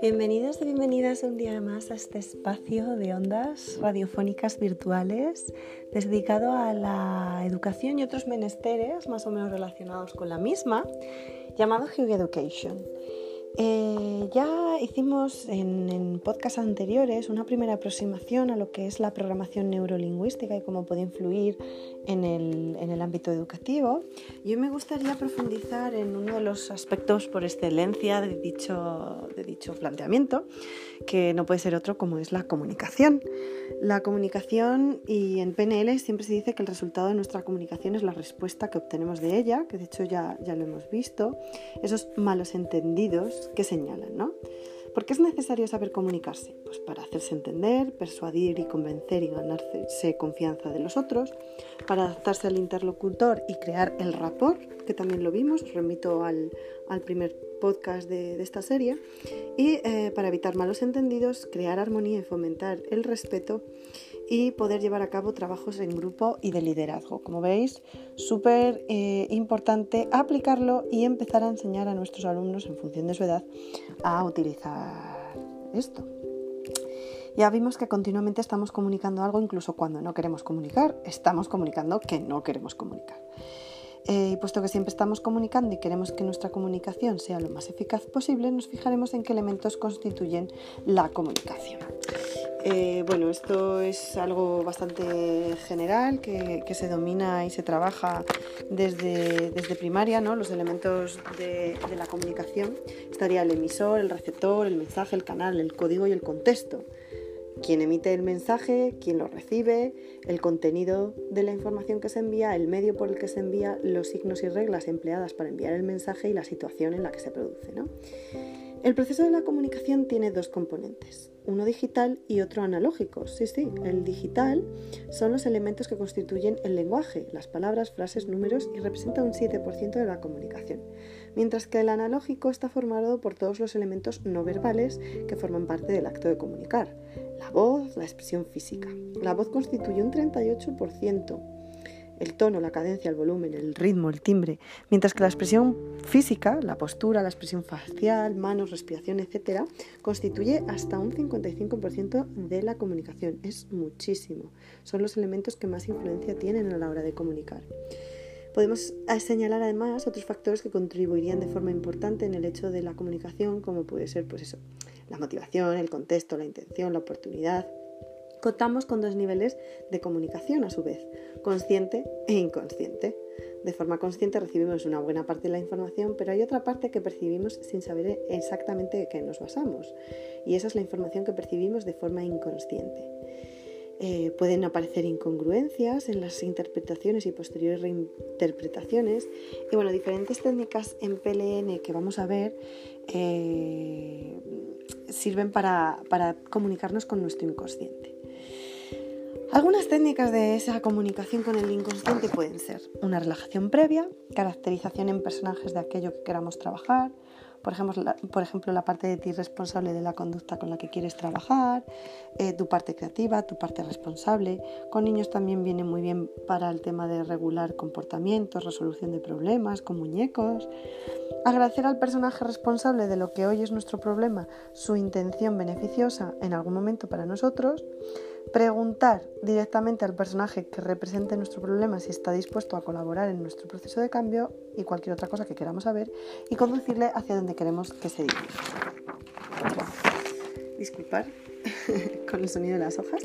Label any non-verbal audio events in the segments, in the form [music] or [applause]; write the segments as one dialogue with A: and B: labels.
A: Bienvenidos y bienvenidas un día más a este espacio de ondas radiofónicas virtuales dedicado a la educación y otros menesteres más o menos relacionados con la misma, llamado Hug Education. Eh, ya hicimos en, en podcasts anteriores una primera aproximación a lo que es la programación neurolingüística y cómo puede influir en el, en el ámbito educativo. Y hoy me gustaría profundizar en uno de los aspectos por excelencia de dicho, de dicho planteamiento, que no puede ser otro como es la comunicación. La comunicación, y en PNL siempre se dice que el resultado de nuestra comunicación es la respuesta que obtenemos de ella, que de hecho ya, ya lo hemos visto, esos malos entendidos que señalan, ¿no? ¿Por qué es necesario saber comunicarse? Pues para hacerse entender, persuadir y convencer y ganarse confianza de los otros, para adaptarse al interlocutor y crear el rapport, que también lo vimos, os remito al, al primer podcast de, de, esta serie, y eh, para evitar malos entendidos, crear armonía y fomentar el respeto y poder llevar a cabo trabajos en grupo y de liderazgo. Como veis, súper eh, importante aplicarlo y empezar a enseñar a nuestros alumnos en función de su edad a utilizar esto. Ya vimos que continuamente estamos comunicando algo incluso cuando no queremos comunicar, estamos comunicando que no queremos comunicar. Eh, puesto que siempre estamos comunicando y queremos que nuestra comunicación sea lo más eficaz posible, nos fijaremos en qué elementos constituyen la comunicación. Eh, bueno, esto es algo bastante general que, que, se domina y se trabaja desde, desde primaria, ¿no? Los elementos de, de, la comunicación. Estaría el emisor, el receptor, el mensaje, el canal, el código y el contexto. Quien emite el mensaje, quien lo recibe, el contenido de la información que se envía, el medio por el que se envía, los signos y reglas empleadas para enviar el mensaje y la situación en la que se produce. El proceso de la comunicación tiene dos componentes uno digital y otro analógico. Sí, sí, el digital son los elementos que constituyen el lenguaje, las palabras, frases, números y representa un 7% de la comunicación, mientras que el analógico está formado por todos los elementos no verbales que forman parte del acto de comunicar. La voz, la expresión física. La voz constituye un 38%, el tono, la cadencia, el volumen, el ritmo, el timbre, mientras que la expresión física, la postura, la expresión facial, manos, respiración, etc., constituye hasta un 55% de la comunicación. Es muchísimo. Son los elementos que más influencia tienen a la hora de comunicar. Podemos señalar además otros factores que contribuirían de forma importante en el hecho de la comunicación, como puede ser pues eso, la motivación, el contexto, la intención, la oportunidad, Contamos con dos niveles de comunicación a su vez, consciente e inconsciente. De forma consciente recibimos una buena parte de la información, pero hay otra parte que percibimos sin saber exactamente de qué nos basamos. Y esa es la información que percibimos de forma inconsciente. Eh, pueden aparecer incongruencias en las interpretaciones y posteriores reinterpretaciones. Y bueno, diferentes técnicas en PLN que vamos a ver eh, sirven para, para comunicarnos con nuestro inconsciente. Algunas técnicas de esa comunicación con el inconsciente pueden ser una relajación previa, caracterización en personajes de aquello que queramos trabajar, por ejemplo, la, por ejemplo, la parte de ti responsable de la conducta con la que quieres trabajar, eh, tu parte creativa, tu parte responsable. Con niños también viene muy bien para el tema de regular comportamientos, resolución de problemas, con muñecos. Agradecer al personaje responsable de lo que hoy es nuestro problema su intención beneficiosa en algún momento para nosotros Preguntar directamente al personaje que represente nuestro problema si está dispuesto a colaborar en nuestro proceso de cambio y cualquier otra cosa que queramos saber y conducirle hacia donde queremos que se dirija. Disculpar [laughs] con el sonido de las hojas.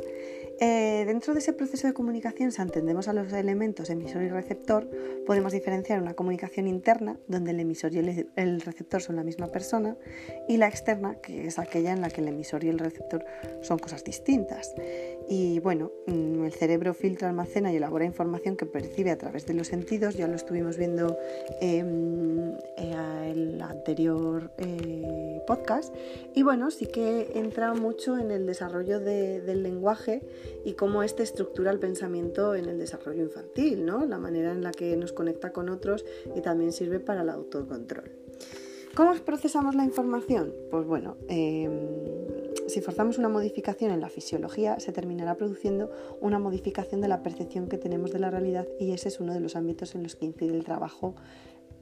A: Eh, dentro de ese proceso de comunicación, si entendemos a los elementos emisor y receptor, podemos diferenciar una comunicación interna, donde el emisor y el, el, receptor son la misma persona, y la externa, que es aquella en la que el emisor y el receptor son cosas distintas. Y bueno, mm, el cerebro filtra, almacena y elabora información que percibe a través de los sentidos, ya lo estuvimos viendo en eh, el anterior eh, podcast. Y bueno, sí que entra mucho en el desarrollo de, del lenguaje y cómo este estructura el pensamiento en el desarrollo infantil, ¿no? la manera en la que nos conecta con otros y también sirve para el autocontrol. ¿Cómo procesamos la información? Pues bueno, eh, si forzamos una modificación en la fisiología, se terminará produciendo una modificación de la percepción que tenemos de la realidad y ese es uno de los ámbitos en los que incide el trabajo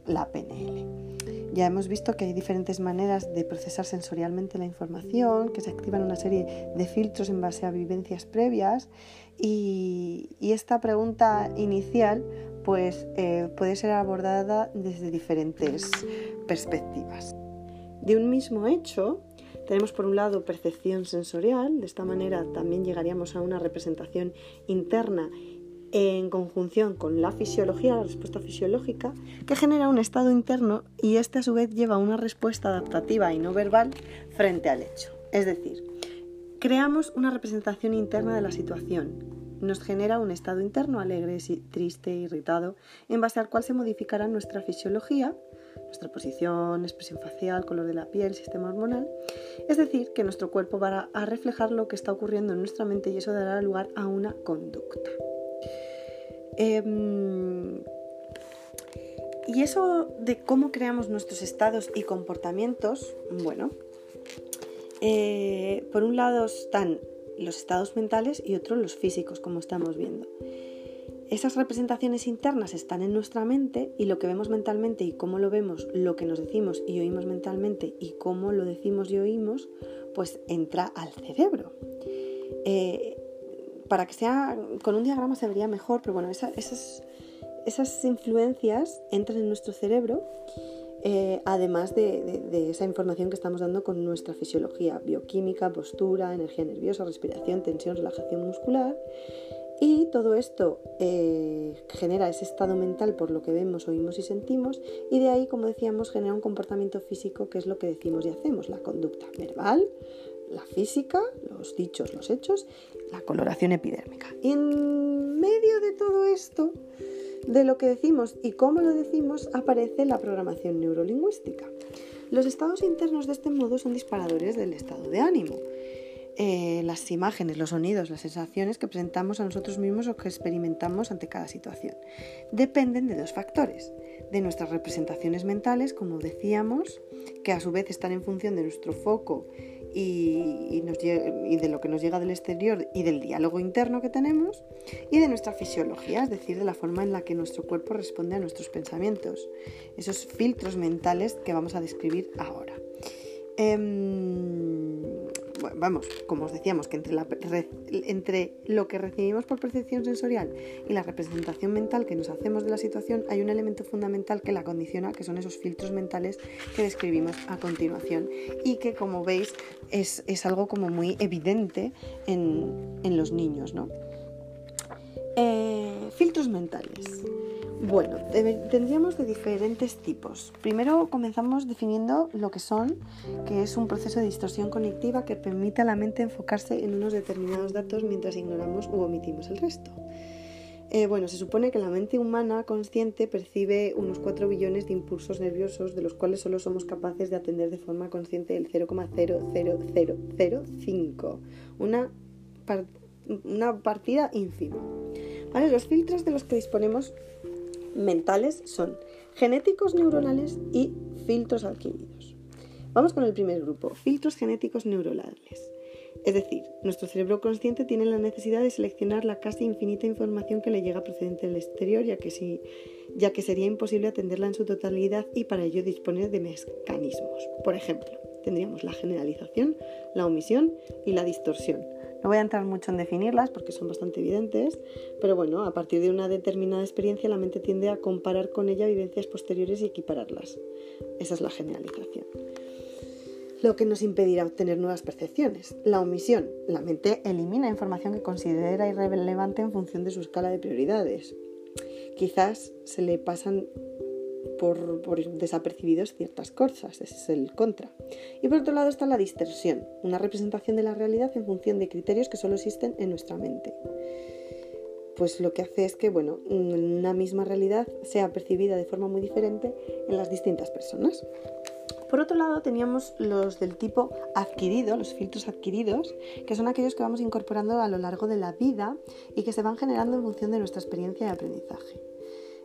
A: la PNL. Ya hemos visto que hay diferentes maneras de procesar sensorialmente la información, que se activan una serie de filtros en base a vivencias previas y, esta pregunta inicial pues, eh, puede ser abordada desde diferentes perspectivas. De un mismo hecho, tenemos por un lado percepción sensorial, de esta manera también llegaríamos a una representación interna en conjunción con la fisiología, la respuesta fisiológica, que genera un estado interno y este a su vez lleva una respuesta adaptativa y no verbal frente al hecho. Es decir, creamos una representación interna de la situación. Nos genera un estado interno alegre, triste, irritado, en base al cual se modificará nuestra fisiología, nuestra posición, expresión facial, color de la piel, sistema hormonal. Es decir, que nuestro cuerpo va a reflejar lo que está ocurriendo en nuestra mente y eso dará lugar a una conducta. Em, y eso de cómo creamos nuestros estados y comportamientos, bueno, eh, por un lado están los estados mentales y otro los físicos, como estamos viendo. Esas representaciones internas están en nuestra mente y lo que vemos mentalmente y cómo lo vemos, lo que nos decimos y oímos mentalmente y cómo lo decimos y oímos, pues entra al cerebro. Eh, para que sea con un diagrama se vería mejor, pero bueno, esas, esas influencias entran en nuestro cerebro, eh, además de, esa información que estamos dando con nuestra fisiología, bioquímica, postura, energía nerviosa, respiración, tensión, relajación muscular. Y todo esto eh, genera ese estado mental por lo que vemos, oímos y sentimos, y de ahí, como decíamos, genera un comportamiento físico que es lo que decimos y hacemos, la conducta verbal, la física, los dichos, los hechos, la coloración epidérmica. Y en medio de todo esto, de lo que decimos y cómo lo decimos, aparece la programación neurolingüística. Los estados internos de este modo son disparadores del estado de ánimo. Eh, las imágenes, los sonidos, las sensaciones que presentamos a nosotros mismos o que experimentamos ante cada situación. Dependen de dos factores, de nuestras representaciones mentales, como decíamos, que a su vez están en función de nuestro foco y, de lo que nos llega del exterior y del diálogo interno que tenemos y de nuestra fisiología, es decir, de la forma en la que nuestro cuerpo responde a nuestros pensamientos, esos filtros mentales que vamos a describir ahora. Vamos, como os decíamos, que entre, lo que recibimos por percepción sensorial y la representación mental que nos hacemos de la situación hay un elemento fundamental que la condiciona, que son esos filtros mentales que describimos a continuación y que, como veis, es, algo como muy evidente en, los niños, ¿no? Eh, filtros mentales. Bueno, tendríamos de diferentes tipos. Primero comenzamos definiendo lo que son, que es un proceso de distorsión cognitiva que permite a la mente enfocarse en unos determinados datos mientras ignoramos u omitimos el resto. Eh, bueno, se supone que la mente humana consciente percibe unos 4 billones de impulsos nerviosos, de los cuales solo somos capaces de atender de forma consciente el 0,00005, una, una partida ínfima. Los filtros de los que disponemos mentales son genéticos neuronales y filtros adquiridos. Vamos con el primer grupo, filtros genéticos neuronales. Es decir, nuestro cerebro consciente tiene la necesidad de seleccionar la casi infinita información que le llega procedente del exterior, ya que, ya que sería imposible atenderla en su totalidad y para ello disponer de mecanismos. Por ejemplo, tendríamos la generalización, la omisión y la distorsión. No voy a entrar mucho en definirlas porque son bastante evidentes, pero bueno, a partir de una determinada experiencia la mente tiende a comparar con ella vivencias posteriores y equipararlas. Esa es la generalización. Lo que nos impedirá obtener nuevas percepciones. La omisión. La mente elimina información que considera irrelevante en función de su escala de prioridades. Quizás se le pasan por, desapercibidos ciertas cosas, es el contra. Y por otro lado está la distorsión, una representación de la realidad en función de criterios que solo existen en nuestra mente. Pues lo que hace es que, bueno, una misma realidad sea percibida de forma muy diferente en las distintas personas. Por otro lado, teníamos los del tipo adquirido, los filtros adquiridos, que son aquellos que vamos incorporando a lo largo de la vida y que se van generando en función de nuestra experiencia de aprendizaje.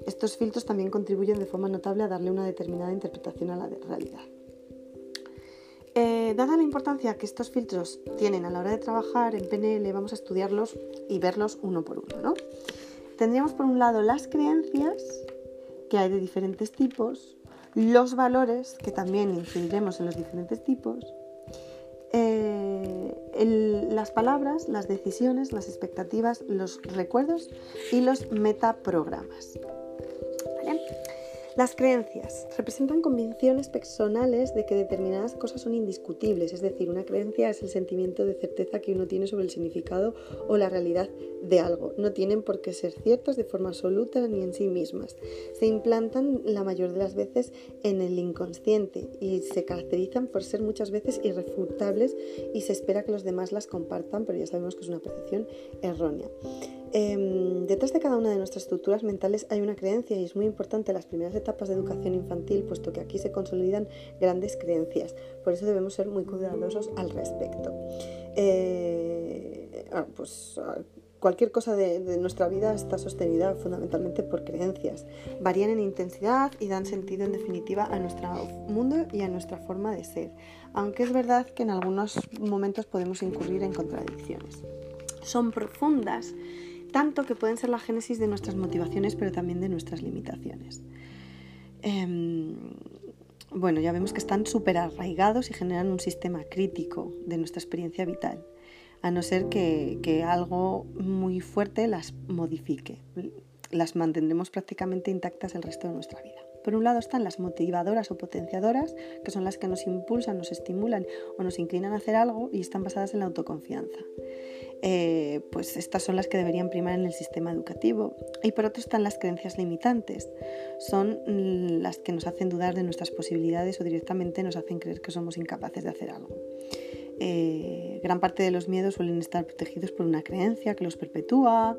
A: Estos filtros también contribuyen de forma notable a darle una determinada interpretación a la realidad. Eh, dada la importancia que estos filtros tienen a la hora de trabajar en PNL, vamos a estudiarlos y verlos uno por uno. ¿no? Tendríamos por un lado las creencias que hay de diferentes tipos, los valores, que también incidiremos en los diferentes tipos, eh, las palabras, las decisiones, las expectativas, los recuerdos y los metaprogramas. ¿Vale? Las creencias representan convicciones personales de que determinadas cosas son indiscutibles, es decir, una creencia es el sentimiento de certeza que uno tiene sobre el significado o la realidad de algo. No tienen por qué ser ciertas de forma absoluta ni en sí mismas. Se implantan la mayor de las veces en el inconsciente y se caracterizan por ser muchas veces irrefutables y se espera que los demás las compartan, pero ya sabemos que es una percepción errónea. Em, detrás de cada una de nuestras estructuras mentales hay una creencia y es muy importante las primeras etapas de educación infantil, puesto que aquí se consolidan grandes creencias. Por eso debemos ser muy cuidadosos al respecto. Eh, ah, pues, ah, cualquier cosa de, nuestra vida está sostenida fundamentalmente por creencias. Varían en intensidad y dan sentido en definitiva a nuestro mundo y a nuestra forma de ser, aunque es verdad que en algunos momentos podemos incurrir en contradicciones. Son profundas tanto que pueden ser la génesis de nuestras motivaciones, pero también de nuestras limitaciones. Em, bueno, ya vemos que están súper arraigados y generan un sistema crítico de nuestra experiencia vital, a no ser que, que algo muy fuerte las modifique. Las mantendremos prácticamente intactas el resto de nuestra vida. Por un lado están las motivadoras o potenciadoras, que son las que nos impulsan, nos estimulan o nos inclinan a hacer algo y están basadas en la autoconfianza. Eh, pues estas son las que deberían primar en el sistema educativo. Y por otro están las creencias limitantes. Son las que nos hacen dudar de nuestras posibilidades o directamente nos hacen creer que somos incapaces de hacer algo. Eh, gran parte de los miedos suelen estar protegidos por una creencia que los perpetúa,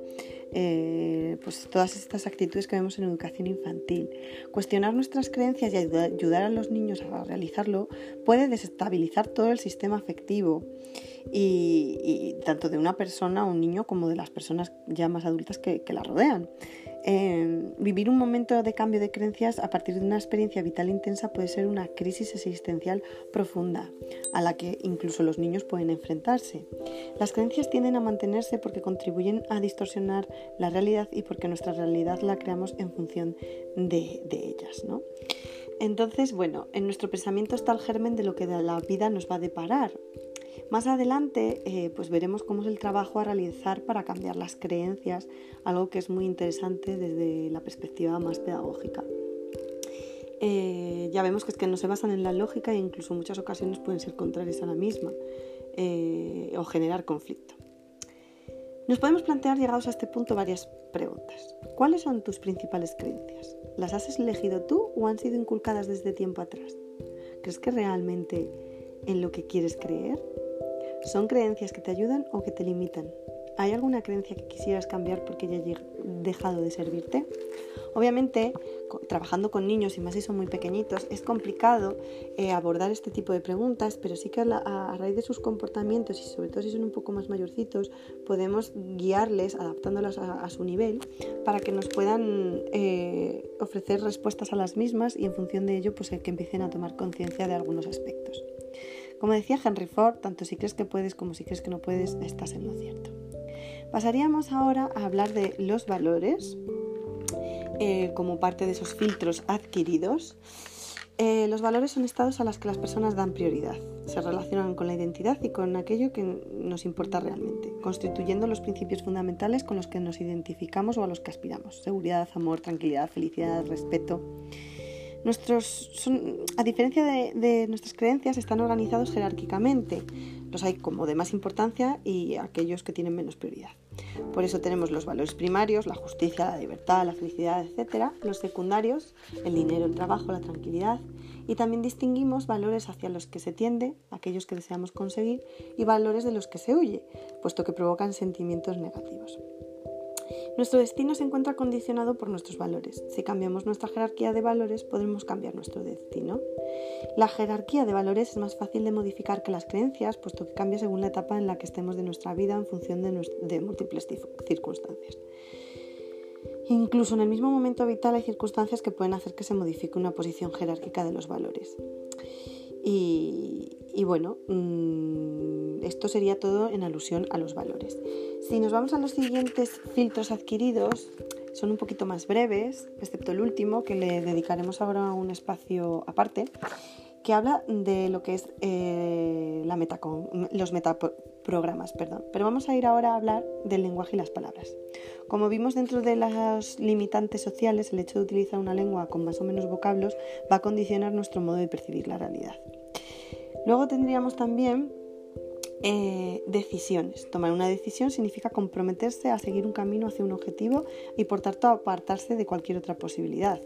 A: eh, pues todas estas actitudes que vemos en educación infantil. Cuestionar nuestras creencias y ayudar a los niños a realizarlo puede desestabilizar todo el sistema afectivo y, tanto de una persona, un niño, como de las personas ya más adultas que, que la rodean. Em, vivir un momento de cambio de creencias a partir de una experiencia vital intensa puede ser una crisis existencial profunda, a la que incluso los niños pueden enfrentarse. Las creencias tienden a mantenerse porque contribuyen a distorsionar la realidad y porque nuestra realidad la creamos en función de, ellas. Entonces, bueno, en nuestro pensamiento está el germen de lo que la vida nos va a deparar. Más adelante eh, pues veremos cómo es el trabajo a realizar para cambiar las creencias, algo que es muy interesante desde la perspectiva más pedagógica. Eh, ya vemos que es que no se basan en la lógica e incluso en muchas ocasiones pueden ser contrarias a la misma eh, o generar conflicto. Nos podemos plantear, llegados a este punto, varias preguntas. ¿Cuáles son tus principales creencias? ¿Las has elegido tú o han sido inculcadas desde tiempo atrás? ¿Crees que realmente en lo que quieres creer? ¿Son creencias que te ayudan o que te limitan? ¿Hay alguna creencia que quisieras cambiar porque ya ha dejado de servirte? Obviamente, trabajando con niños y más si son muy pequeñitos, es complicado eh, abordar este tipo de preguntas, pero sí que a, raíz de sus comportamientos y sobre todo si son un poco más mayorcitos, podemos guiarles adaptándolas a, su nivel para que nos puedan eh, ofrecer respuestas a las mismas y en función de ello pues que empiecen a tomar conciencia de algunos aspectos. Como decía Henry Ford, tanto si crees que puedes como si crees que no puedes, estás en lo cierto. Pasaríamos ahora a hablar de los valores eh, como parte de esos filtros adquiridos. Eh, los valores son estados a los que las personas dan prioridad. Se relacionan con la identidad y con aquello que nos importa realmente, constituyendo los principios fundamentales con los que nos identificamos o a los que aspiramos. Seguridad, amor, tranquilidad, felicidad, respeto. Nuestros, a diferencia de, nuestras creencias, están organizados jerárquicamente. Los hay como de más importancia y aquellos que tienen menos prioridad. Por eso tenemos los valores primarios, la justicia, la libertad, la felicidad, etc. Los secundarios, el dinero, el trabajo, la tranquilidad. Y también distinguimos valores hacia los que se tiende, aquellos que deseamos conseguir, y valores de los que se huye, puesto que provocan sentimientos negativos. Nuestro destino se encuentra condicionado por nuestros valores. Si cambiamos nuestra jerarquía de valores, podremos cambiar nuestro destino. La jerarquía de valores es más fácil de modificar que las creencias, puesto que cambia según la etapa en la que estemos de nuestra vida en función de, múltiples circunstancias. Incluso en el mismo momento vital hay circunstancias que pueden hacer que se modifique una posición jerárquica de los valores. Y, bueno, mm, esto sería todo en alusión a los valores. Si nos vamos a los siguientes filtros adquiridos, son un poquito más breves, excepto el último, que le dedicaremos ahora un espacio aparte, que habla de lo que es eh, los metaprogramas. Perdón. Pero vamos a ir ahora a hablar del lenguaje y las palabras. Como vimos dentro de las limitantes sociales, el hecho de utilizar una lengua con más o menos vocablos va a condicionar nuestro modo de percibir la realidad. Luego tendríamos también eh, decisiones. Tomar una decisión significa comprometerse a seguir un camino hacia un objetivo y por tanto apartarse de cualquier otra posibilidad.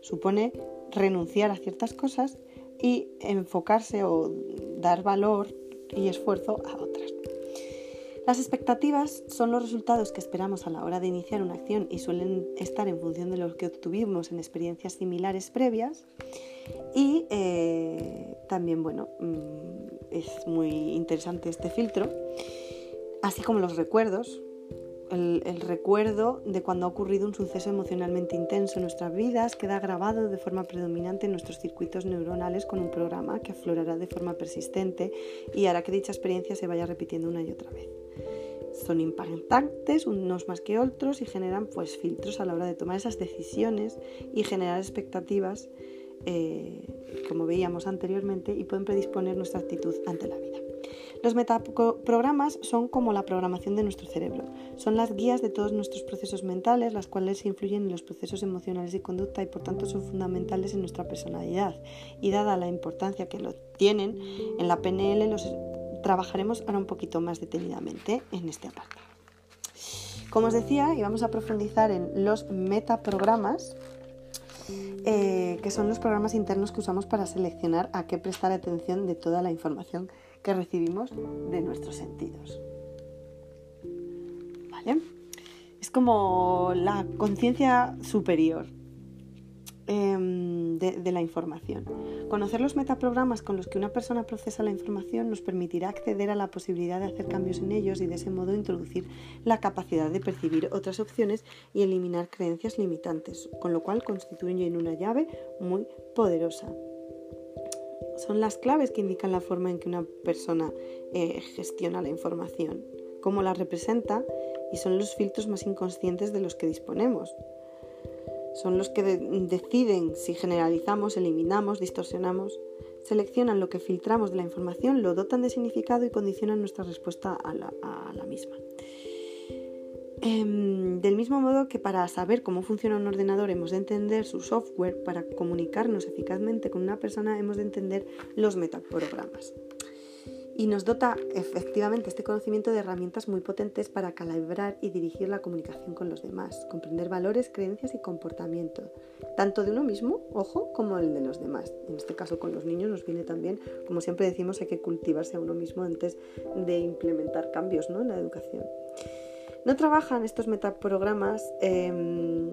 A: Supone renunciar a ciertas cosas y enfocarse o dar valor y esfuerzo a otras. Las expectativas son los resultados que esperamos a la hora de iniciar una acción y suelen estar en función de lo que obtuvimos en experiencias similares previas. Y eh, también, bueno, mm, es muy interesante este filtro, así como los recuerdos, el, recuerdo de cuando ha ocurrido un suceso emocionalmente intenso en nuestras vidas queda grabado de forma predominante en nuestros circuitos neuronales con un programa que aflorará de forma persistente y hará que dicha experiencia se vaya repitiendo una y otra vez. Son impactantes unos más que otros y generan pues filtros a la hora de tomar esas decisiones y generar expectativas eh, como veíamos anteriormente y pueden predisponer nuestra actitud ante la vida. Los metaprogramas son como la programación de nuestro cerebro. Son las guías de todos nuestros procesos mentales, las cuales influyen en los procesos emocionales y conducta y por tanto son fundamentales en nuestra personalidad. Y dada la importancia que lo tienen, en la PNL los trabajaremos ahora un poquito más detenidamente en este apartado. Como os decía, y vamos a profundizar en los metaprogramas, eh, que son los programas internos que usamos para seleccionar a qué prestar atención de toda la información que recibimos de nuestros sentidos. ¿Vale? Es como la conciencia superior em, de, la información. Conocer los metaprogramas con los que una persona procesa la información nos permitirá acceder a la posibilidad de hacer cambios en ellos y de ese modo introducir la capacidad de percibir otras opciones y eliminar creencias limitantes, con lo cual constituyen una llave muy poderosa son las claves que indican la forma en que una persona eh, gestiona la información, cómo la representa y son los filtros más inconscientes de los que disponemos. Son los que deciden si generalizamos, eliminamos, distorsionamos, seleccionan lo que filtramos de la información, lo dotan de significado y condicionan nuestra respuesta a la misma. Em, del mismo modo que para saber cómo funciona un ordenador hemos de entender su software, para comunicarnos eficazmente con una persona hemos de entender los metaprogramas. Y nos dota efectivamente este conocimiento de herramientas muy potentes para calibrar y dirigir la comunicación con los demás, comprender valores, creencias y comportamiento, tanto de uno mismo, ojo, como el de los demás. En este caso con los niños nos viene también, como siempre decimos, hay que cultivarse a uno mismo antes de implementar cambios ¿no? en la educación. No trabajan estos metaprogramas em,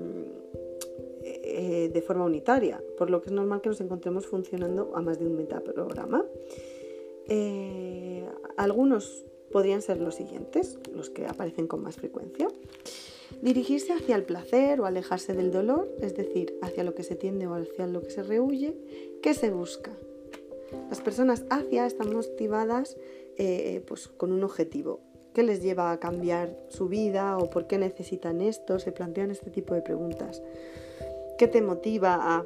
A: eh, de forma unitaria, por lo que es normal que nos encontremos funcionando a más de un metaprograma. Eh, algunos podrían ser los siguientes, los que aparecen con más frecuencia. Dirigirse hacia el placer o alejarse del dolor, es decir, hacia lo que se tiende o hacia lo que se rehuye. ¿Qué se busca? Las personas hacia están motivadas eh, pues, con un objetivo, qué les lleva a cambiar su vida o por qué necesitan esto, se plantean este tipo de preguntas. ¿Qué te motiva a...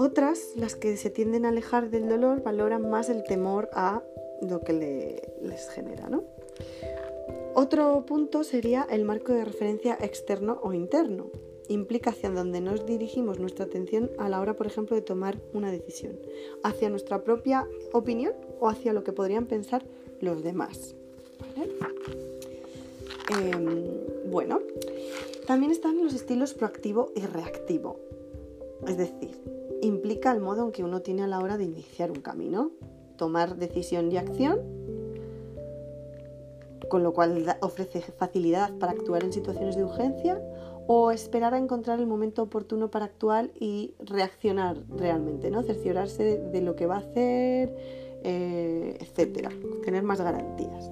A: Otras, las que se tienden a alejar del dolor, valoran más el temor a lo que les genera. ¿no? Otro punto sería el marco de referencia externo o interno. Implica hacia donde nos dirigimos nuestra atención a la hora, por ejemplo, de tomar una decisión. Hacia nuestra propia opinión o hacia lo que podrían pensar los demás. Em, bueno, también están los estilos proactivo y reactivo. Es decir, implica el modo en que uno tiene a la hora de iniciar un camino, tomar decisión y acción, con lo cual ofrece facilidad para actuar en situaciones de urgencia o esperar a encontrar el momento oportuno para actuar y reaccionar realmente, ¿no? Cerciorarse de lo que va a hacer, eh, etcétera, tener más garantías.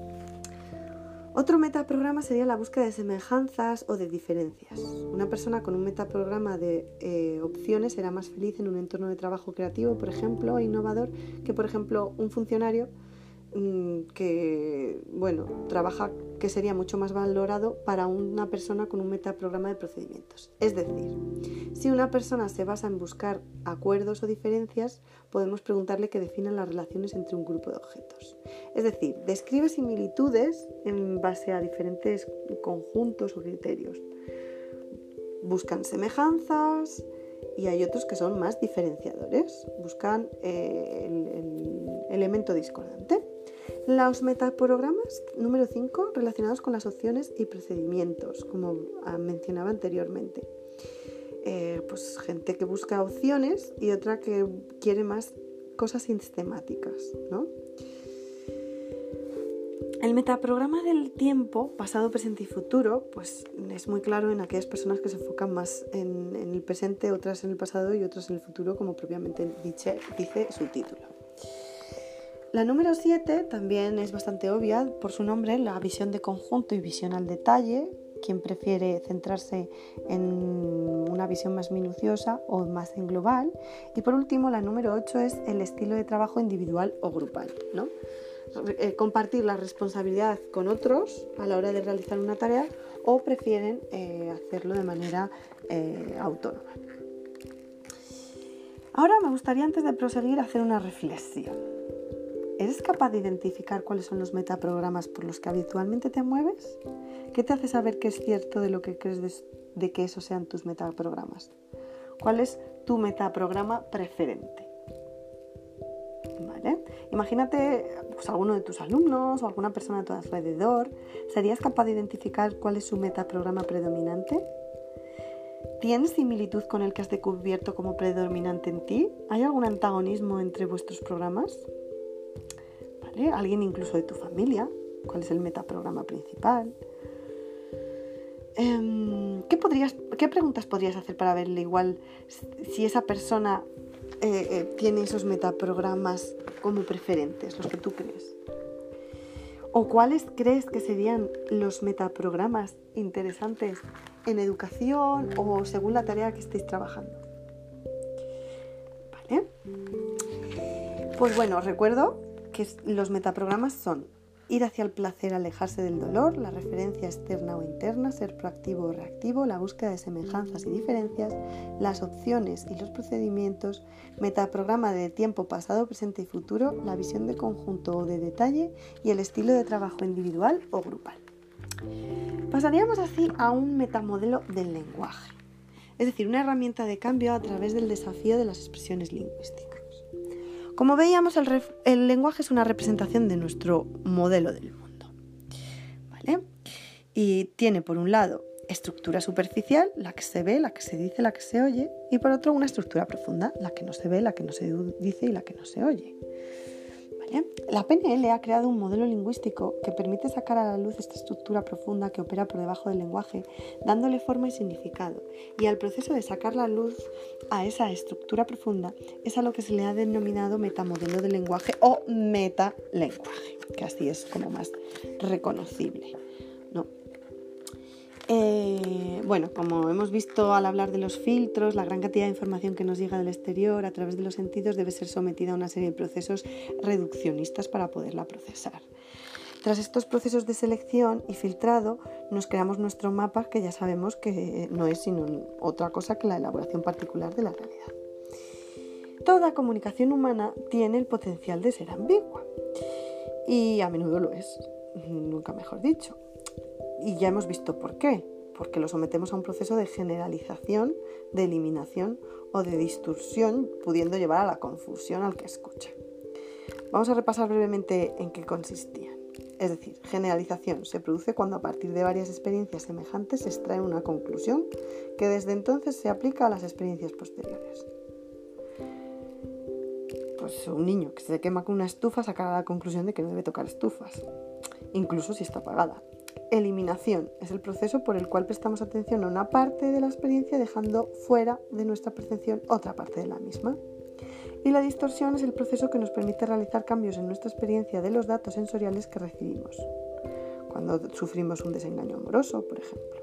A: Otro metaprograma sería la búsqueda de semejanzas o de diferencias. Una persona con un metaprograma de eh, opciones será más feliz en un entorno de trabajo creativo, por ejemplo, e innovador, que por ejemplo un funcionario que bueno, trabaja que sería mucho más valorado para una persona con un metaprograma de procedimientos. Es decir, si una persona se basa en buscar acuerdos o diferencias, podemos preguntarle que defina las relaciones entre un grupo de objetos. Es decir, describe similitudes en base a diferentes conjuntos o criterios. Buscan semejanzas, y hay otros que son más diferenciadores, buscan eh, el, elemento discordante. Los metaprogramas número 5 relacionados con las opciones y procedimientos, como mencionaba anteriormente. Eh, pues gente que busca opciones y otra que quiere más cosas sistemáticas, ¿no? El metaprograma del tiempo, pasado, presente y futuro, pues es muy claro en aquellas personas que se enfocan más en, el presente, otras en el pasado y otras en el futuro, como propiamente dice su título. La número 7 también es bastante obvia por su nombre, la visión de conjunto y visión al detalle, quien prefiere centrarse en una visión más minuciosa o más en global. Y por último, la número 8 es el estilo de trabajo individual o grupal. ¿no? Eh, compartir la responsabilidad con otros a la hora de realizar una tarea o prefieren eh, hacerlo de manera eh, autónoma. Ahora me gustaría antes de proseguir hacer una reflexión. ¿Eres capaz de identificar cuáles son los metaprogramas por los que habitualmente te mueves? ¿Qué te hace saber que es cierto de lo que crees de, de que esos sean tus metaprogramas? ¿Cuál es tu metaprograma preferente? Imagínate pues, alguno de tus alumnos o alguna persona a tu alrededor. ¿Serías capaz de identificar cuál es su metaprograma predominante? ¿Tienes similitud con el que has descubierto como predominante en ti? ¿Hay algún antagonismo entre vuestros programas? ¿Alguien incluso de tu familia? ¿Cuál es el metaprograma principal? Em, ¿qué, podrías, ¿Qué preguntas podrías hacer para verle igual si esa persona eh, eh, tiene esos metaprogramas como preferentes, los que tú crees? ¿O cuáles crees que serían los metaprogramas interesantes en educación o según la tarea que estéis trabajando? ¿Vale? Pues bueno, recuerdo que los metaprogramas son Ir hacia el placer, alejarse del dolor, la referencia externa o interna, ser proactivo o reactivo, la búsqueda de semejanzas y diferencias, las opciones y los procedimientos, metaprograma de tiempo pasado, presente y futuro, la visión de conjunto o de detalle y el estilo de trabajo individual o grupal. Pasaríamos así a un metamodelo del lenguaje, es decir, una herramienta de cambio a través del desafío de las expresiones lingüísticas. Como veíamos, el, lenguaje es una representación de nuestro modelo del mundo. ¿Vale? Y tiene por un lado estructura superficial, la que se ve, la que se dice, la que se oye, y por otro una estructura profunda, la que no se ve, la que no se dice y la que no se oye. La PNL ha creado un modelo lingüístico que permite sacar a la luz esta estructura profunda que opera por debajo del lenguaje, dándole forma y significado. Y al proceso de sacar la luz a esa estructura profunda es a lo que se le ha denominado metamodelo del lenguaje o metalenguaje, que así es como más reconocible. Eh, bueno, como hemos visto al hablar de los filtros, la gran cantidad de información que nos llega del exterior a través de los sentidos debe ser sometida a una serie de procesos reduccionistas para poderla procesar. Tras estos procesos de selección y filtrado, nos creamos nuestro mapa que ya sabemos que no es sino otra cosa que la elaboración particular de la realidad. Toda comunicación humana tiene el potencial de ser ambigua y a menudo lo es, nunca mejor dicho. Y ya hemos visto por qué. Porque lo sometemos a un proceso de generalización, de eliminación o de distorsión, pudiendo llevar a la confusión al que escucha. Vamos a repasar brevemente en qué consistían. Es decir, generalización se produce cuando a partir de varias experiencias semejantes se extrae una conclusión que desde entonces se aplica a las experiencias posteriores. Pues un niño que se quema con una estufa sacará la conclusión de que no debe tocar estufas, incluso si está apagada. Eliminación es el proceso por el cual prestamos atención a una parte de la experiencia dejando fuera de nuestra percepción otra parte de la misma. Y la distorsión es el proceso que nos permite realizar cambios en nuestra experiencia de los datos sensoriales que recibimos. cuando sufrimos un desengaño amoroso, por ejemplo.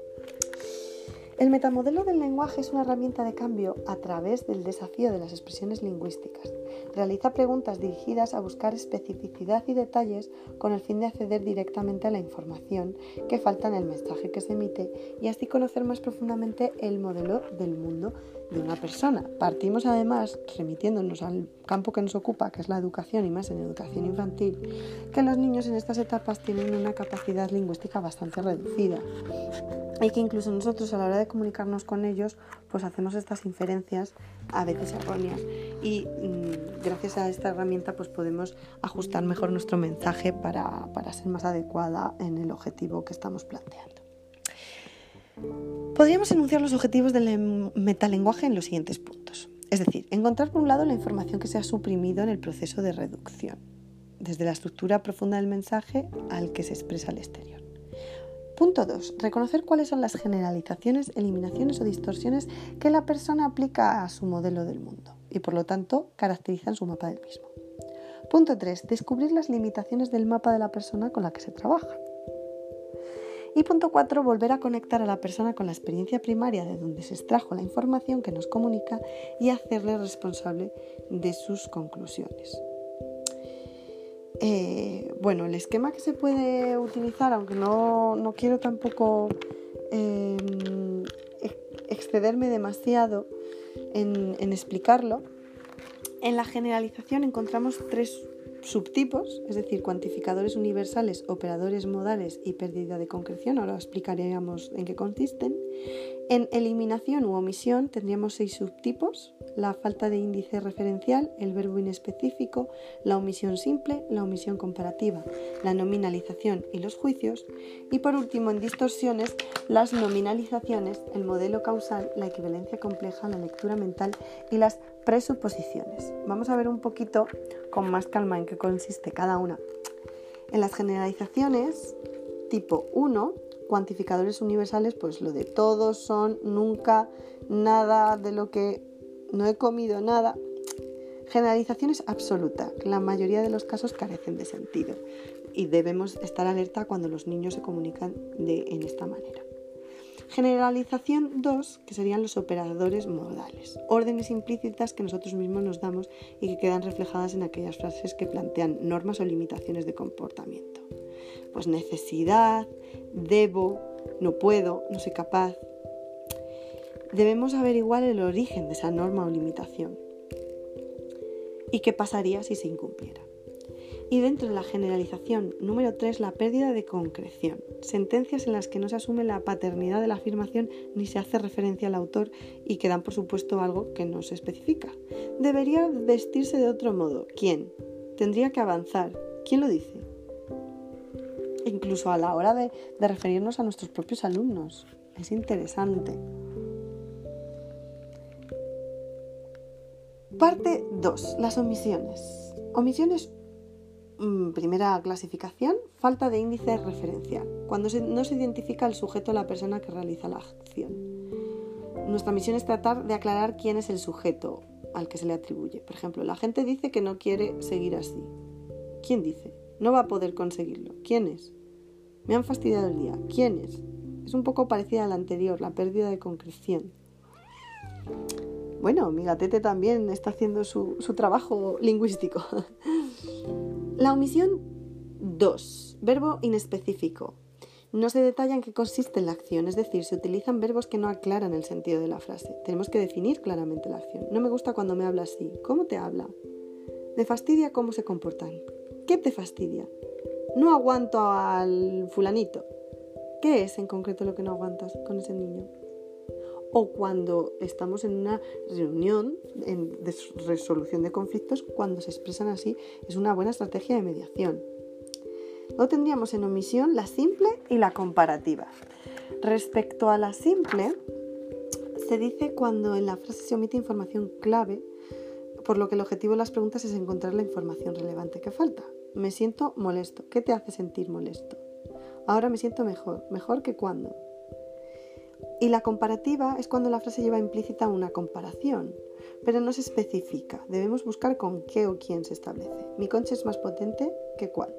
A: El metamodelo del lenguaje es una herramienta de cambio a través del desafío de las expresiones lingüísticas. Realiza preguntas dirigidas a buscar especificidad y detalles con el fin de acceder directamente a la información que falta en el mensaje que se emite y así conocer más profundamente el modelo del mundo de una persona. Partimos además, remitiéndonos al campo que nos ocupa, que es la educación y más en educación infantil, que los niños en estas etapas tienen una capacidad lingüística bastante reducida y que incluso nosotros a la hora de comunicarnos con ellos pues hacemos estas inferencias a veces erróneas y mm, gracias a esta herramienta pues podemos ajustar mejor nuestro mensaje para, para ser más adecuada en el objetivo que estamos planteando. Podríamos enunciar los objetivos del metalenguaje en los siguientes puntos. Es decir, encontrar por un lado la información que se ha suprimido en el proceso de reducción, desde la estructura profunda del mensaje al que se expresa al exterior. Punto 2. Reconocer cuáles son las generalizaciones, eliminaciones o distorsiones que la persona aplica a su modelo del mundo y por lo tanto caracterizan su mapa del mismo. Punto 3. Descubrir las limitaciones del mapa de la persona con la que se trabaja. Y punto 4. Volver a conectar a la persona con la experiencia primaria de donde se extrajo la información que nos comunica y hacerle responsable de sus conclusiones. Eh, bueno, el esquema que se puede utilizar, aunque no, quiero tampoco em, excederme demasiado en, en explicarlo, en la generalización encontramos tres subtipos, es decir, cuantificadores universales, operadores modales y pérdida de concreción, ahora explicaríamos en qué consisten. En eliminación u omisión tendríamos seis subtipos, la falta de índice referencial, el verbo inespecífico, la omisión simple, la omisión comparativa, la nominalización y los juicios. Y por último, en distorsiones, las nominalizaciones, el modelo causal, la equivalencia compleja, la lectura mental y las presuposiciones. Vamos a ver un poquito con más calma en qué consiste cada una. En las generalizaciones tipo 1, cuantificadores universales, pues lo de todos son, nunca, nada de lo que no he comido nada. Generalizaciones absoluta, que en la mayoría de los casos carecen de sentido y debemos estar alerta cuando los niños se comunican de, en esta manera. Generalización 2, que serían los operadores modales, órdenes implícitas que nosotros mismos nos damos y que quedan reflejadas en aquellas frases que plantean normas o limitaciones de comportamiento. Pues necesidad, debo, no puedo, no soy capaz. Debemos averiguar el origen de esa norma o limitación y qué pasaría si se incumpliera. Y dentro de la generalización número 3, la pérdida de concreción. Sentencias en las que no se asume la paternidad de la afirmación ni se hace referencia al autor y que dan por supuesto algo que no se especifica. Debería vestirse de otro modo. ¿Quién? Tendría que avanzar. ¿Quién lo dice? Incluso a la hora de, de referirnos a nuestros propios alumnos. Es interesante. Parte 2. Las omisiones. Omisiones Mm, primera clasificación, falta de índice referencial, cuando no se identifica el sujeto o la persona que realiza la acción. Nuestra misión es tratar de aclarar quién es el sujeto al que se le atribuye. Por ejemplo, la gente dice que no quiere seguir así. ¿Quién dice? No va a poder conseguirlo. ¿Quién es? Me han fastidiado el día. ¿Quién es? Es un poco parecida a la anterior, la pérdida de concreción. Bueno, mi gatete también está haciendo su, su trabajo lingüístico. [laughs] La omisión 2. Verbo inespecífico. No se detalla en qué consiste la acción, es decir, se utilizan verbos que no aclaran el sentido de la frase. Tenemos que definir claramente la acción. No me gusta cuando me habla así. ¿Cómo te habla? ¿Me fastidia cómo se comportan? ¿Qué te fastidia? No aguanto al fulanito. ¿Qué es en concreto lo que no aguantas con ese niño? O cuando estamos en una reunión de resolución de conflictos, cuando se expresan así, es una buena estrategia de mediación. Luego tendríamos en omisión la simple y la comparativa. Respecto a la simple, se dice cuando en la frase se omite información clave, por lo que el objetivo de las preguntas es encontrar la información relevante que falta. Me siento molesto. ¿Qué te hace sentir molesto? Ahora me siento mejor. ¿Mejor que cuándo? Y la comparativa es cuando la frase lleva implícita una comparación, pero no se especifica. Debemos buscar con qué o quién se establece. Mi concha es más potente que cuál.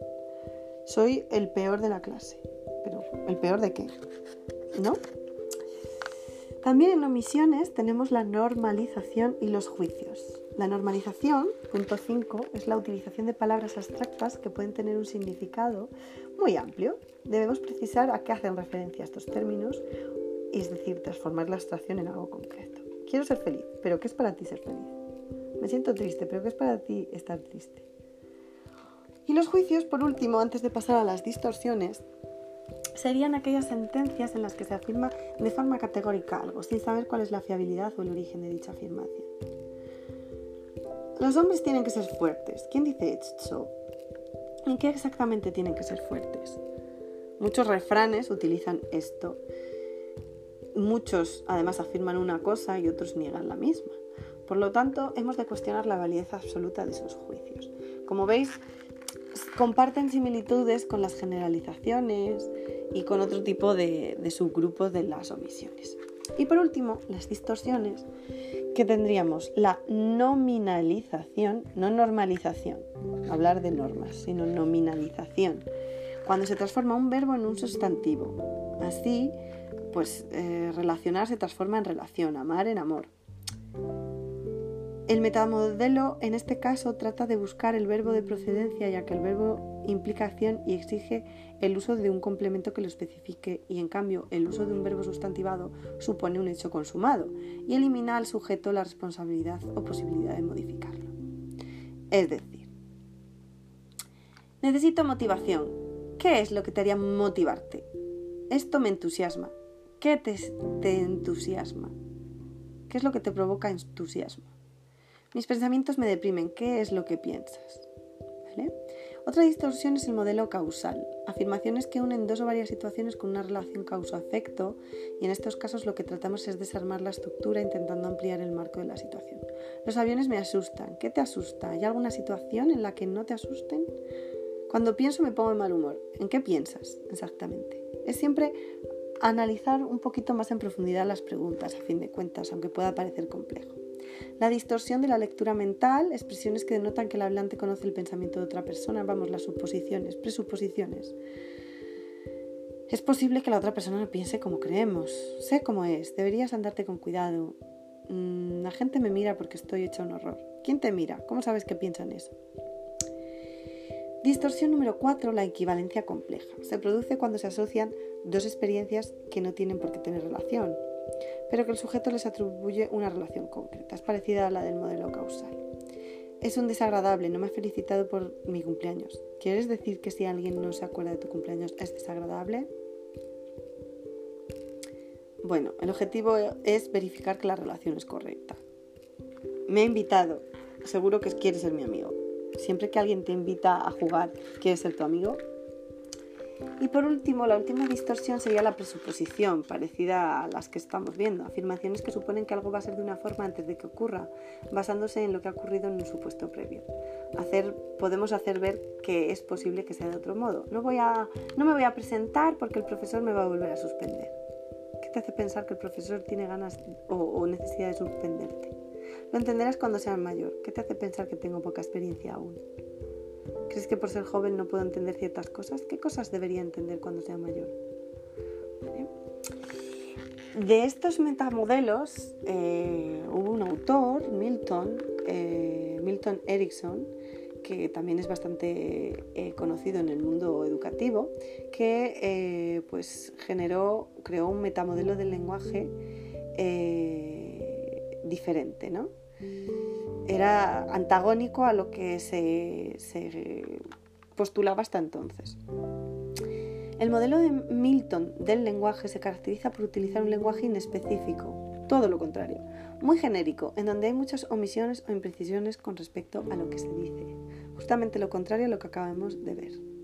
A: Soy el peor de la clase. ¿El peor de qué? ¿No? También en omisiones tenemos la normalización y los juicios. La normalización, punto 5, es la utilización de palabras abstractas que pueden tener un significado muy amplio. Debemos precisar a qué hacen referencia estos términos, es decir, transformar la abstracción en algo concreto. Quiero ser feliz, pero ¿qué es para ti ser feliz? Me siento triste, pero ¿qué es para ti estar triste? Y los juicios, por último, antes de pasar a las distorsiones, serían aquellas sentencias en las que se afirma de forma categórica algo, sin saber cuál es la fiabilidad o el origen de dicha afirmación. Los hombres tienen que ser fuertes. ¿Quién dice esto? ¿En qué exactamente tienen que ser fuertes? Muchos refranes utilizan esto. Muchos además afirman una cosa y otros niegan la misma. Por lo tanto, hemos de cuestionar la validez absoluta de esos juicios. Como veis, comparten similitudes con las generalizaciones y con otro tipo de, de subgrupos de las omisiones. Y por último, las distorsiones, que tendríamos la nominalización, no normalización, hablar de normas, sino nominalización, cuando se transforma un verbo en un sustantivo. Así, pues eh, relacionar se transforma en relación, amar en amor. El metamodelo en este caso trata de buscar el verbo de procedencia ya que el verbo implica acción y exige el uso de un complemento que lo especifique y en cambio el uso de un verbo sustantivado supone un hecho consumado y elimina al sujeto la responsabilidad o posibilidad de modificarlo. Es decir, necesito motivación. ¿Qué es lo que te haría motivarte? Esto me entusiasma. ¿Qué te, entusiasma? ¿Qué es lo que te provoca entusiasmo? Mis pensamientos me deprimen. ¿Qué es lo que piensas? Otra distorsión es el modelo causal, afirmaciones que unen dos o varias situaciones con una relación causa-efecto y en estos casos lo que tratamos es desarmar la estructura intentando ampliar el marco de la situación. Los aviones me asustan. ¿Qué te asusta? ¿Hay alguna situación en la que no te asusten? Cuando pienso me pongo de mal humor. ¿En qué piensas exactamente? Es siempre analizar un poquito más en profundidad las preguntas, a fin de cuentas, aunque pueda parecer complejo. La distorsión de la lectura mental, expresiones que denotan que el hablante conoce el pensamiento de otra persona, vamos, las suposiciones, presuposiciones. Es posible que la otra persona no piense como creemos. Sé cómo es, deberías andarte con cuidado. Mm, la gente me mira porque estoy hecha un horror. ¿Quién te mira? ¿Cómo sabes que piensan eso? Distorsión número 4, la equivalencia compleja. Se produce cuando se asocian dos experiencias que no tienen por qué tener relación pero que el sujeto les atribuye una relación concreta. Es parecida a la del modelo causal. Es un desagradable, no me ha felicitado por mi cumpleaños. ¿Quieres decir que si alguien no se acuerda de tu cumpleaños es desagradable? Bueno, el objetivo es verificar que la relación es correcta. Me ha invitado, seguro que quiere ser mi amigo. Siempre que alguien te invita a jugar, ¿quieres ser tu amigo? Y por último, la última distorsión sería la presuposición, parecida a las que estamos viendo, afirmaciones que suponen que algo va a ser de una forma antes de que ocurra, basándose en lo que ha ocurrido en un supuesto previo. Hacer, podemos hacer ver que es posible que sea de otro modo. No, voy a, no me voy a presentar porque el profesor me va a volver a suspender. ¿Qué te hace pensar que el profesor tiene ganas o, o necesidad de suspenderte? Lo entenderás cuando seas mayor. ¿Qué te hace pensar que tengo poca experiencia aún? ¿Crees que por ser joven no puedo entender ciertas cosas? ¿Qué cosas debería entender cuando sea mayor? De estos metamodelos eh, hubo un autor, Milton, eh, Milton Erickson, que también es bastante eh, conocido en el mundo educativo, que pues generó, creó un metamodelo del lenguaje diferente, ¿no? era antagónico a lo que se, postulaba hasta entonces. El modelo de Milton del lenguaje se caracteriza por utilizar un lenguaje inespecífico, todo lo contrario, muy genérico, en donde hay muchas omisiones o imprecisiones con respecto a lo que se dice, justamente lo contrario a lo que acabamos de ver.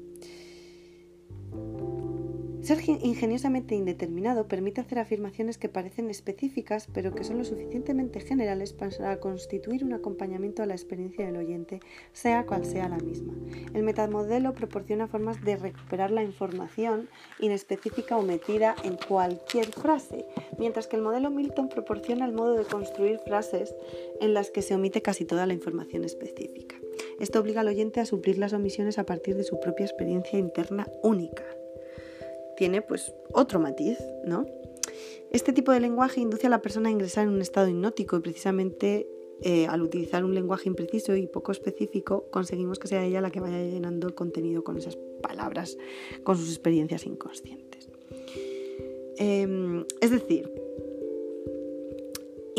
A: Ser ingeniosamente indeterminado permite hacer afirmaciones que parecen específicas, pero que son lo suficientemente generales para constituir un acompañamiento a la experiencia del oyente, sea cual sea la misma. El metamodelo proporciona formas de recuperar la información inespecífica o metida en cualquier frase, mientras que el modelo Milton proporciona el modo de construir frases en las que se omite casi toda la información específica. Esto obliga al oyente a suplir las omisiones a partir de su propia experiencia interna única. Tiene pues otro matiz, ¿no? Este tipo de lenguaje induce a la persona a ingresar en un estado hipnótico y precisamente eh, al utilizar un lenguaje impreciso y poco específico conseguimos que sea ella la que vaya llenando el contenido con esas palabras, con sus experiencias inconscientes. Em, es decir,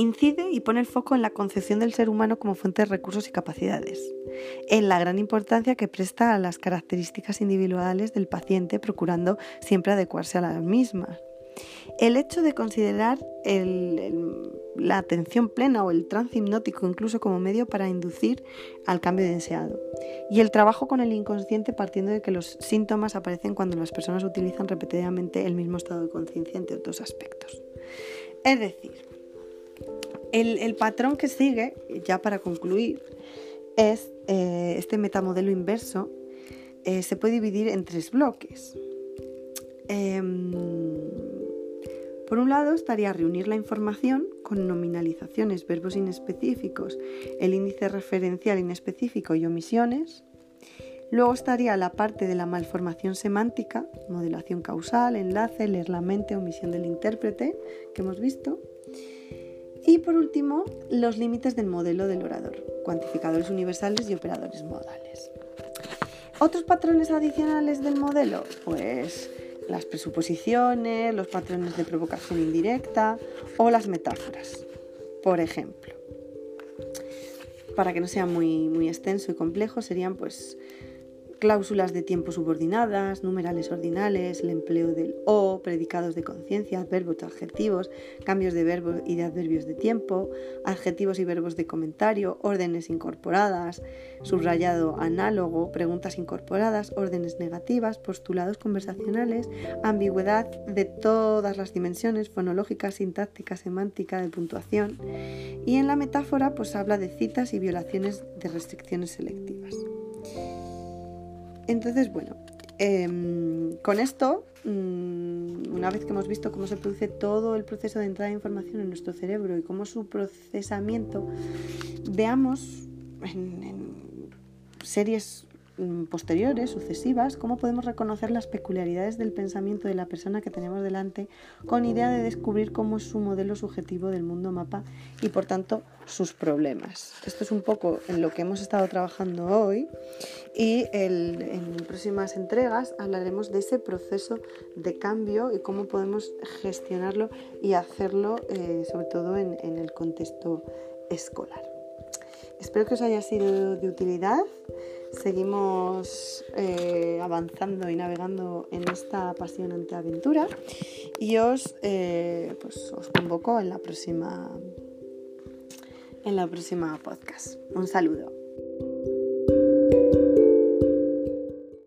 A: incide y pone el foco en la concepción del ser humano como fuente de recursos y capacidades, en la gran importancia que presta a las características individuales del paciente, procurando siempre adecuarse a las mismas. El hecho de considerar la atención plena o el trance hipnótico incluso como medio para inducir al cambio deseado. Y el trabajo con el inconsciente partiendo de que los síntomas aparecen cuando las personas utilizan repetidamente el mismo estado de conciencia entre otros aspectos. Es decir, el, patrón que sigue, ya para concluir, es eh, este metamodelo inverso. Eh, se puede dividir en tres bloques. Em, por un lado estaría reunir la información con nominalizaciones, verbos inespecíficos, el índice referencial inespecífico y omisiones. Luego estaría la parte de la malformación semántica, modelación causal, enlace, leer la mente, omisión del intérprete, que hemos visto. Y por último, los límites del modelo del orador, cuantificadores universales y operadores modales. ¿Otros patrones adicionales del modelo? Pues las presuposiciones, los patrones de provocación indirecta o las metáforas. Por ejemplo, para que no sea muy, extenso y complejo, serían pues cláusulas de tiempo subordinadas, numerales ordinales, el empleo del o, predicados de conciencia, verbos y adjetivos, cambios de verbos y de adverbios de tiempo, adjetivos y verbos de comentario, órdenes incorporadas, subrayado análogo, preguntas incorporadas, órdenes negativas, postulados conversacionales, ambigüedad de todas las dimensiones, fonológica, sintáctica, semántica, de puntuación. Y en la metáfora pues habla de citas y violaciones de restricciones selectivas. Entonces, bueno, em, con esto, mm, una vez que hemos visto cómo se produce todo el proceso de entrada de información en nuestro cerebro y cómo su procesamiento, veamos en, series posteriores, sucesivas, cómo podemos reconocer las peculiaridades del pensamiento de la persona que tenemos delante con idea de descubrir cómo es su modelo subjetivo del mundo mapa y por tanto sus problemas. Esto es un poco en lo que hemos estado trabajando hoy y en próximas entregas hablaremos de ese proceso de cambio y cómo podemos gestionarlo y hacerlo eh, sobre todo en el contexto escolar. Espero que os haya sido de utilidad. Seguimos eh, avanzando y navegando en esta apasionante aventura y os, eh, pues os convoco en la próxima en la próxima podcast. Un saludo.